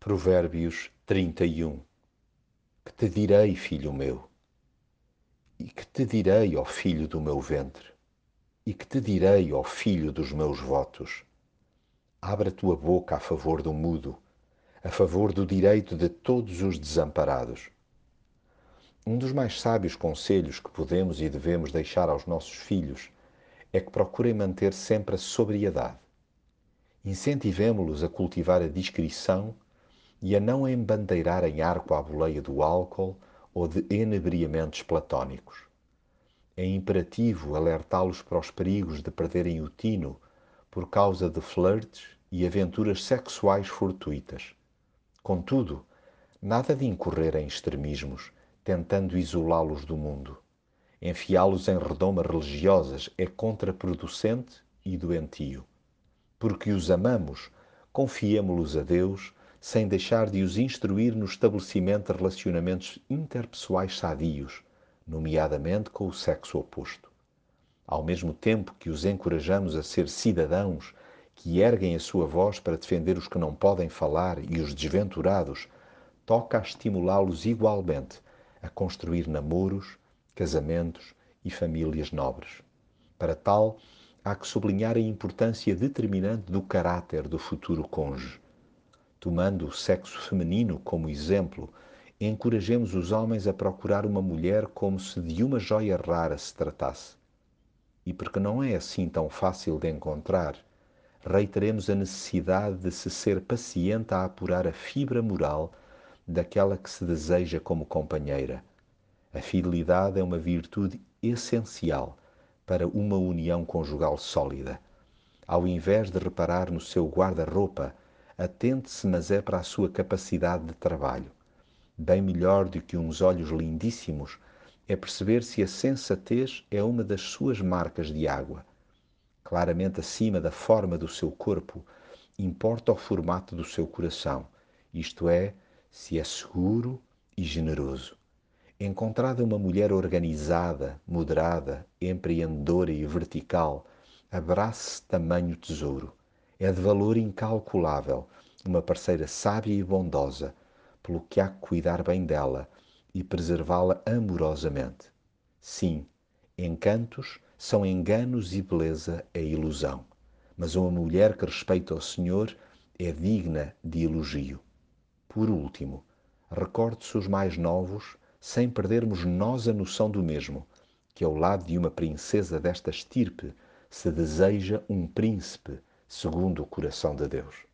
Provérbios 31 Que te direi, filho meu? E que te direi, ó filho do meu ventre? E que te direi, ó filho dos meus votos? Abre a tua boca a favor do mudo, a favor do direito de todos os desamparados. Um dos mais sábios conselhos que podemos e devemos deixar aos nossos filhos é que procurem manter sempre a sobriedade. Incentivemo-los a cultivar a discrição e a não embandeirar em arco à boleia do álcool ou de enebriamentos platónicos. É imperativo alertá-los para os perigos de perderem o tino por causa de flirts e aventuras sexuais fortuitas. Contudo, nada de incorrer em extremismos, tentando isolá-los do mundo. Enfiá-los em redomas religiosas é contraproducente e doentio. Porque os amamos, confiemo-los a Deus sem deixar de os instruir no estabelecimento de relacionamentos interpessoais sadios, nomeadamente com o sexo oposto. Ao mesmo tempo que os encorajamos a ser cidadãos que erguem a sua voz para defender os que não podem falar e os desventurados, toca a estimulá-los igualmente a construir namoros, casamentos e famílias nobres. Para tal, há que sublinhar a importância determinante do caráter do futuro cônjuge tomando o sexo feminino como exemplo, encorajemos os homens a procurar uma mulher como se de uma joia rara se tratasse. E porque não é assim tão fácil de encontrar, reiteremos a necessidade de se ser paciente a apurar a fibra moral daquela que se deseja como companheira. A fidelidade é uma virtude essencial para uma união conjugal sólida. Ao invés de reparar no seu guarda-roupa, atente-se, mas é para a sua capacidade de trabalho. Bem melhor do que uns olhos lindíssimos é perceber se a sensatez é uma das suas marcas de água. Claramente acima da forma do seu corpo, importa o formato do seu coração, isto é, se é seguro e generoso. Encontrada uma mulher organizada, moderada, empreendedora e vertical, abrace tamanho tesouro é de valor incalculável, uma parceira sábia e bondosa, pelo que há que cuidar bem dela e preservá-la amorosamente. Sim, encantos são enganos e beleza é ilusão, mas uma mulher que respeita o Senhor é digna de elogio. Por último, recorde-se os mais novos, sem perdermos nós a noção do mesmo, que ao lado de uma princesa desta estirpe se deseja um príncipe segundo o coração de Deus.